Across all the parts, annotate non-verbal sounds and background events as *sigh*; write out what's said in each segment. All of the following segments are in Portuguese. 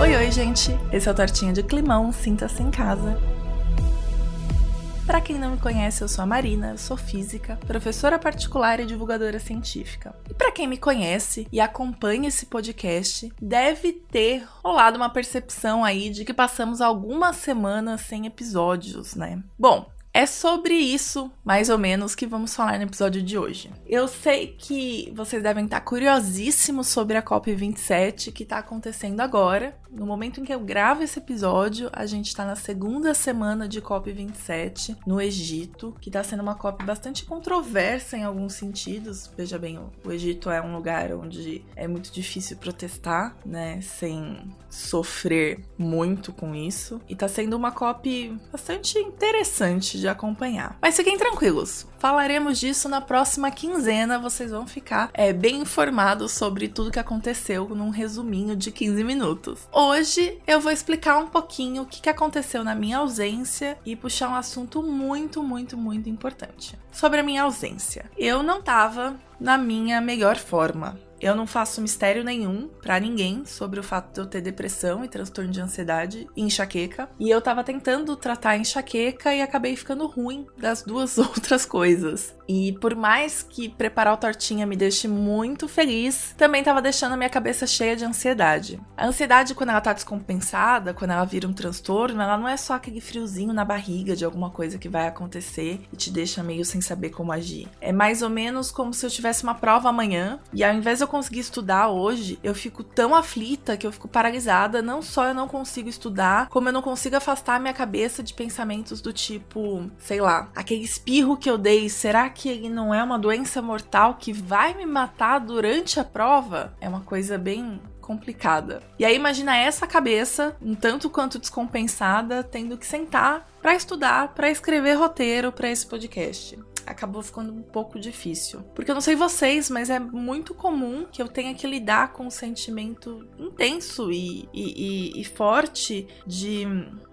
Oi, oi, gente! Esse é o Tortinha de Climão, sinta-se em casa. Para quem não me conhece, eu sou a Marina, eu sou física, professora particular e divulgadora científica. E para quem me conhece e acompanha esse podcast, deve ter rolado uma percepção aí de que passamos algumas semanas sem episódios, né? Bom, é sobre isso, mais ou menos, que vamos falar no episódio de hoje. Eu sei que vocês devem estar curiosíssimos sobre a COP27 que está acontecendo agora. No momento em que eu gravo esse episódio, a gente está na segunda semana de COP27 no Egito, que está sendo uma COP bastante controversa em alguns sentidos. Veja bem, o Egito é um lugar onde é muito difícil protestar, né, sem sofrer muito com isso. E está sendo uma COP bastante interessante de acompanhar. Mas fiquem tranquilos, falaremos disso na próxima quinzena. Vocês vão ficar é, bem informados sobre tudo que aconteceu num resuminho de 15 minutos. Hoje eu vou explicar um pouquinho o que aconteceu na minha ausência e puxar um assunto muito, muito, muito importante. Sobre a minha ausência. Eu não tava na minha melhor forma. Eu não faço mistério nenhum para ninguém sobre o fato de eu ter depressão e transtorno de ansiedade e enxaqueca. E eu tava tentando tratar a enxaqueca e acabei ficando ruim das duas *laughs* outras coisas. E por mais que preparar o tortinha me deixe muito feliz, também tava deixando a minha cabeça cheia de ansiedade. A ansiedade, quando ela tá descompensada, quando ela vira um transtorno, ela não é só aquele friozinho na barriga de alguma coisa que vai acontecer e te deixa meio sem saber como agir. É mais ou menos como se eu tivesse uma prova amanhã e ao invés de eu conseguir estudar hoje, eu fico tão aflita que eu fico paralisada. Não só eu não consigo estudar, como eu não consigo afastar a minha cabeça de pensamentos do tipo, sei lá, aquele espirro que eu dei, será que que ele não é uma doença mortal que vai me matar durante a prova é uma coisa bem complicada. E aí imagina essa cabeça, um tanto quanto descompensada, tendo que sentar para estudar, para escrever roteiro para esse podcast acabou ficando um pouco difícil. Porque eu não sei vocês, mas é muito comum que eu tenha que lidar com um sentimento intenso e, e, e, e forte de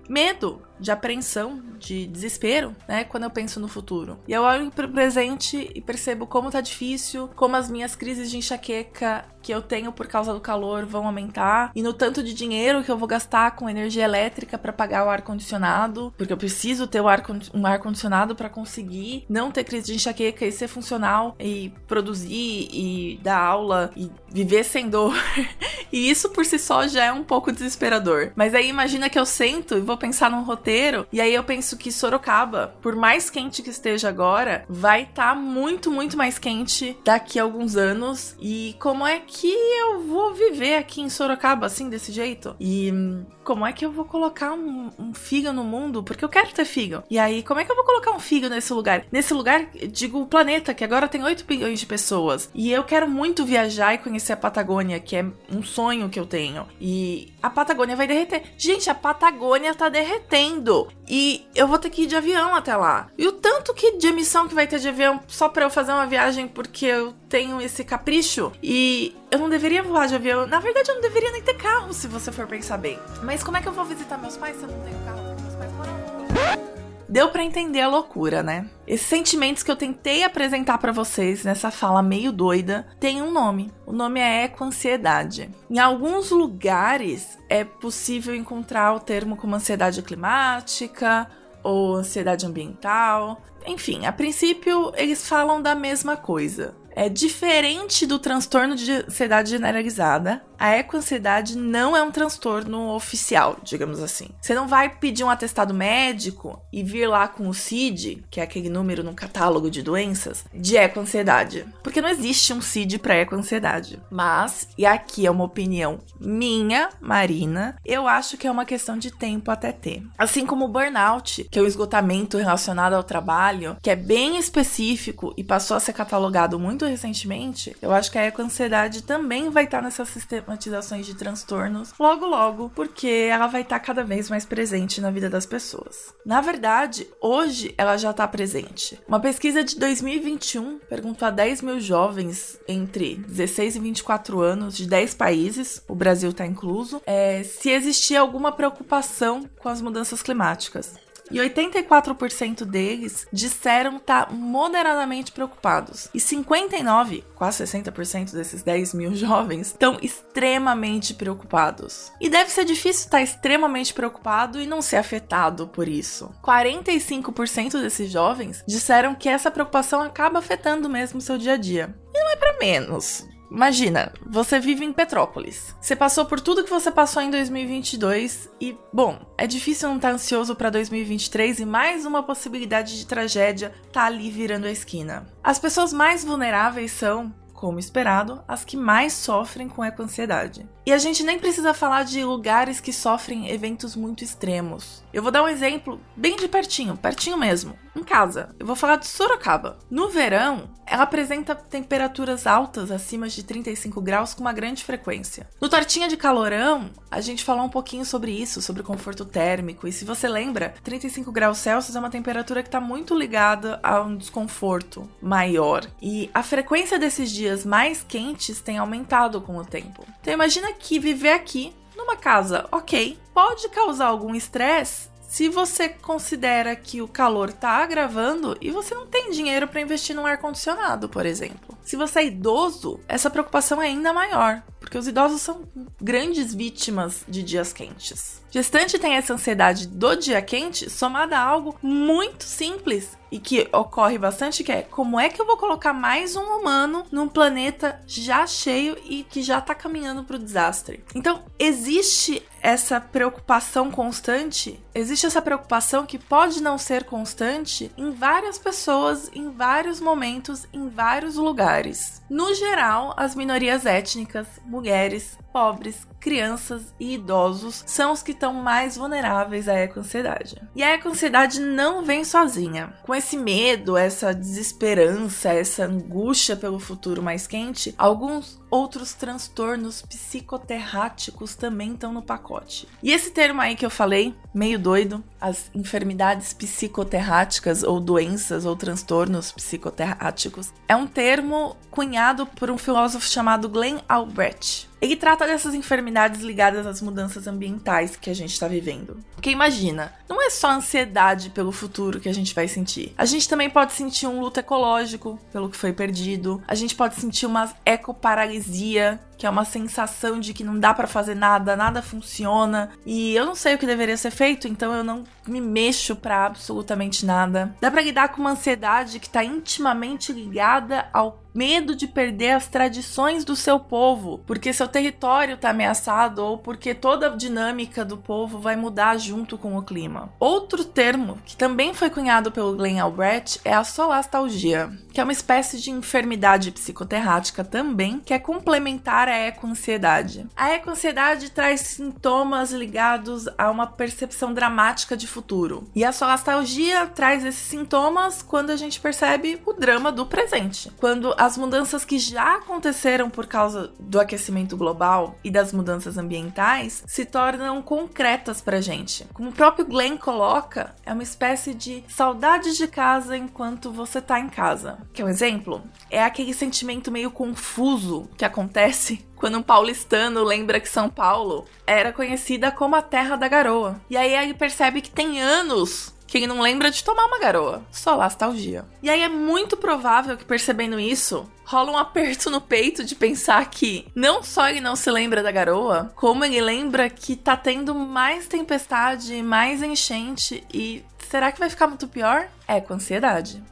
medo, de apreensão, de desespero, né? Quando eu penso no futuro. E eu olho pro presente e percebo como tá difícil, como as minhas crises de enxaqueca que eu tenho por causa do calor vão aumentar e no tanto de dinheiro que eu vou gastar com energia elétrica para pagar o ar condicionado, porque eu preciso ter ar, um ar condicionado para conseguir não ter crise de enxaqueca e ser funcional e produzir e dar aula e viver sem dor. *laughs* e isso por si só já é um pouco desesperador. Mas aí imagina que eu sento e vou pensar num roteiro e aí eu penso que Sorocaba, por mais quente que esteja agora, vai estar tá muito, muito mais quente daqui a alguns anos e como é que eu vou viver aqui em Sorocaba assim, desse jeito? E hum, como é que eu vou colocar um, um figo no mundo? Porque eu quero ter figo. E aí, como é que eu vou colocar um figo nesse lugar? Nesse lugar, digo, o planeta, que agora tem 8 bilhões de pessoas. E eu quero muito viajar e conhecer a Patagônia, que é um sonho que eu tenho. E a Patagônia vai derreter. Gente, a Patagônia tá derretendo. E eu vou ter que ir de avião até lá. E o tanto que de emissão que vai ter de avião só para eu fazer uma viagem porque eu tenho esse capricho. E eu não deveria voar de avião. Na verdade, eu não deveria nem ter carro, se você for pensar bem. Mas como é que eu vou visitar meus pais se eu não tenho carro? Porque meus pais moram Deu para entender a loucura, né? Esses sentimentos que eu tentei apresentar para vocês nessa fala meio doida têm um nome. O nome é ecoansiedade. Em alguns lugares é possível encontrar o termo como ansiedade climática ou ansiedade ambiental. Enfim, a princípio eles falam da mesma coisa. É diferente do transtorno de ansiedade generalizada. A ecoansiedade não é um transtorno oficial, digamos assim. Você não vai pedir um atestado médico e vir lá com o CID, que é aquele número no catálogo de doenças, de ecoansiedade. Porque não existe um CID para ecoansiedade. Mas, e aqui é uma opinião minha, Marina, eu acho que é uma questão de tempo até ter. Assim como o burnout, que é o esgotamento relacionado ao trabalho, que é bem específico e passou a ser catalogado muito recentemente, eu acho que a ecoansiedade também vai estar nessas sistematizações de transtornos logo logo, porque ela vai estar cada vez mais presente na vida das pessoas. Na verdade, hoje ela já está presente. Uma pesquisa de 2021 perguntou a 10 mil jovens entre 16 e 24 anos de 10 países, o Brasil está incluso, é, se existia alguma preocupação com as mudanças climáticas. E 84% deles disseram estar tá moderadamente preocupados. E 59, quase 60% desses 10 mil *laughs* jovens estão extremamente preocupados. E deve ser difícil estar extremamente preocupado e não ser afetado por isso. 45% desses jovens disseram que essa preocupação acaba afetando mesmo o seu dia a dia. E não é para menos. Imagina, você vive em Petrópolis. Você passou por tudo que você passou em 2022 e, bom, é difícil não estar tá ansioso para 2023 e mais uma possibilidade de tragédia tá ali virando a esquina. As pessoas mais vulneráveis são como esperado, as que mais sofrem com eco-ansiedade. E a gente nem precisa falar de lugares que sofrem eventos muito extremos. Eu vou dar um exemplo bem de pertinho, pertinho mesmo, em casa. Eu vou falar de Sorocaba. No verão, ela apresenta temperaturas altas acima de 35 graus com uma grande frequência. No Tortinha de Calorão, a gente falou um pouquinho sobre isso, sobre conforto térmico. E se você lembra, 35 graus Celsius é uma temperatura que está muito ligada a um desconforto maior. E a frequência desses dias mais quentes tem aumentado com o tempo. Então imagina que viver aqui numa casa, ok, pode causar algum estresse se você considera que o calor está agravando e você não tem dinheiro para investir num ar condicionado, por exemplo. Se você é idoso, essa preocupação é ainda maior, porque os idosos são grandes vítimas de dias quentes. Gestante tem essa ansiedade do dia quente somada a algo muito simples e que ocorre bastante que é como é que eu vou colocar mais um humano num planeta já cheio e que já tá caminhando para o desastre. Então, existe essa preocupação constante, existe essa preocupação que pode não ser constante em várias pessoas, em vários momentos, em vários lugares. Soares. No geral, as minorias étnicas, mulheres, pobres, crianças e idosos são os que estão mais vulneráveis à eco-ansiedade. E a eco-ansiedade não vem sozinha. Com esse medo, essa desesperança, essa angústia pelo futuro mais quente, alguns outros transtornos psicoterráticos também estão no pacote. E esse termo aí que eu falei, meio doido, as enfermidades psicoterráticas ou doenças ou transtornos psicoterráticos, é um termo cunhado por um filósofo chamado Glenn Albrecht. Ele trata dessas enfermidades ligadas às mudanças ambientais que a gente está vivendo. Porque imagina, não é só ansiedade pelo futuro que a gente vai sentir. A gente também pode sentir um luto ecológico pelo que foi perdido. A gente pode sentir uma ecoparalisia, que é uma sensação de que não dá para fazer nada, nada funciona e eu não sei o que deveria ser feito, então eu não me mexo para absolutamente nada. Dá para lidar com uma ansiedade que está intimamente ligada ao medo de perder as tradições do seu povo, porque seu território está ameaçado ou porque toda a dinâmica do povo vai mudar junto com o clima. Outro termo que também foi cunhado pelo Glenn Albrecht é a solastalgia, que é uma espécie de enfermidade psicoterrática também, que é complementar a eco-ansiedade. A eco-ansiedade traz sintomas ligados a uma percepção dramática de futuro, e a solastalgia traz esses sintomas quando a gente percebe o drama do presente, quando as mudanças que já aconteceram por causa do aquecimento global e das mudanças ambientais se tornam concretas pra gente. Como o próprio Glenn coloca, é uma espécie de saudade de casa enquanto você tá em casa. Quer um exemplo? É aquele sentimento meio confuso que acontece *laughs* quando um paulistano lembra que São Paulo era conhecida como a terra da garoa. E aí ele percebe que tem anos que ele não lembra de tomar uma garoa. Só nostalgia. E aí é muito provável que percebendo isso, rola um aperto no peito de pensar que não só ele não se lembra da garoa, como ele lembra que tá tendo mais tempestade, mais enchente e será que vai ficar muito pior? É com ansiedade.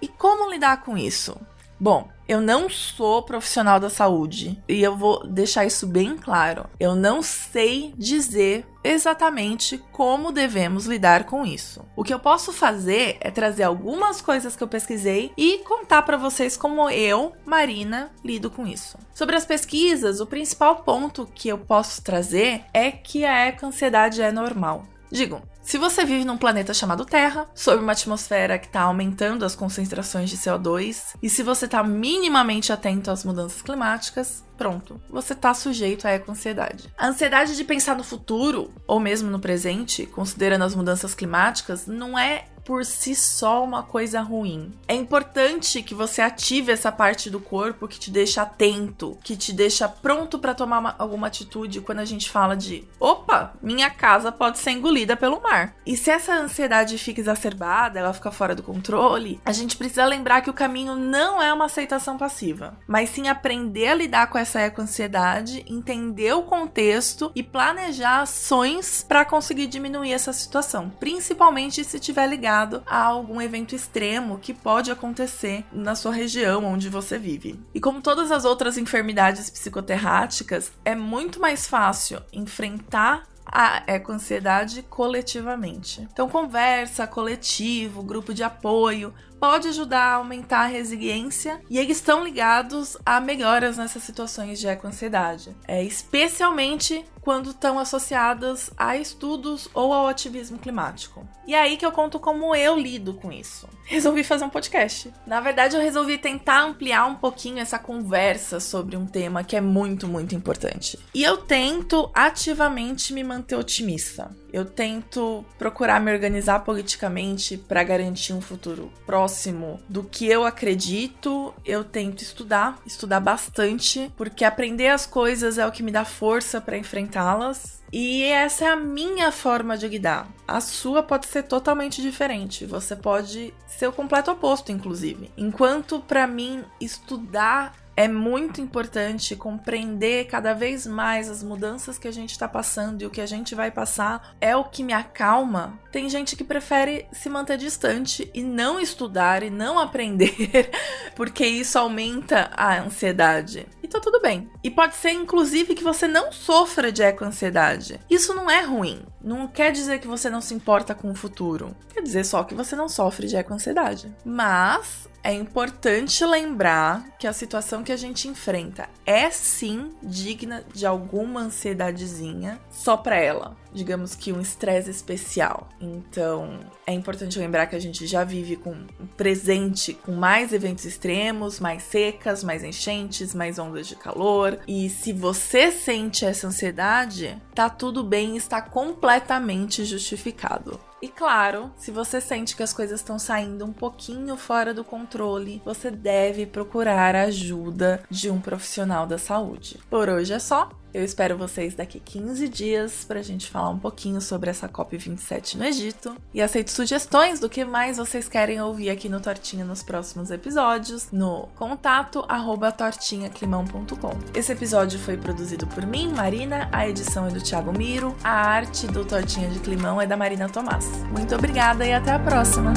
E como lidar com isso? Bom, eu não sou profissional da saúde e eu vou deixar isso bem claro. Eu não sei dizer exatamente como devemos lidar com isso. O que eu posso fazer é trazer algumas coisas que eu pesquisei e contar para vocês como eu, Marina, lido com isso. Sobre as pesquisas, o principal ponto que eu posso trazer é que a eco-ansiedade é normal. Digo, se você vive num planeta chamado Terra, sob uma atmosfera que está aumentando as concentrações de CO2, e se você está minimamente atento às mudanças climáticas, pronto, você está sujeito à eco-ansiedade. A ansiedade de pensar no futuro, ou mesmo no presente, considerando as mudanças climáticas, não é por si só uma coisa ruim. É importante que você ative essa parte do corpo que te deixa atento, que te deixa pronto para tomar uma, alguma atitude quando a gente fala de opa, minha casa pode ser engolida pelo mar. E se essa ansiedade fica exacerbada, ela fica fora do controle, a gente precisa lembrar que o caminho não é uma aceitação passiva, mas sim aprender a lidar com essa eco-ansiedade, entender o contexto e planejar ações para conseguir diminuir essa situação, principalmente se estiver ligado a algum evento extremo que pode acontecer na sua região onde você vive. E como todas as outras enfermidades psicoterráticas, é muito mais fácil enfrentar a eco-ansiedade coletivamente. Então, conversa, coletivo, grupo de apoio pode ajudar a aumentar a resiliência e eles estão ligados a melhoras nessas situações de eco-ansiedade, é, especialmente quando estão associadas a estudos ou ao ativismo climático. E é aí que eu conto como eu lido com isso. Resolvi fazer um podcast. Na verdade, eu resolvi tentar ampliar um pouquinho essa conversa sobre um tema que é muito, muito importante. E eu tento ativamente me manter otimista. Eu tento procurar me organizar politicamente para garantir um futuro próximo do que eu acredito. Eu tento estudar, estudar bastante, porque aprender as coisas é o que me dá força para enfrentá-las. E essa é a minha forma de guiar. A sua pode ser totalmente diferente. Você pode ser o completo oposto, inclusive. Enquanto para mim estudar é muito importante compreender cada vez mais as mudanças que a gente está passando e o que a gente vai passar é o que me acalma. Tem gente que prefere se manter distante e não estudar e não *laughs* aprender, porque isso aumenta a ansiedade. E tá tudo bem. E pode ser, inclusive, que você não sofra de eco-ansiedade. Isso não é ruim. Não quer dizer que você não se importa com o futuro. Quer dizer só que você não sofre de eco-ansiedade. Mas é importante lembrar que a situação que a gente enfrenta é sim digna de alguma ansiedadezinha só para ela. Digamos que um estresse especial. Então, é importante lembrar que a gente já vive com um presente com mais eventos extremos, mais secas, mais enchentes, mais ondas de calor. E se você sente essa ansiedade, tá tudo bem, está completamente justificado. E claro, se você sente que as coisas estão saindo um pouquinho fora do controle, você deve procurar a ajuda de um profissional da saúde. Por hoje é só. Eu espero vocês daqui 15 dias para a gente falar um pouquinho sobre essa COP27 no Egito. E aceito sugestões do que mais vocês querem ouvir aqui no Tortinha nos próximos episódios, no contato arroba tortinhaclimão.com. Esse episódio foi produzido por mim, Marina, a edição é do Thiago Miro, a arte do Tortinha de Climão é da Marina Tomás. Muito obrigada e até a próxima!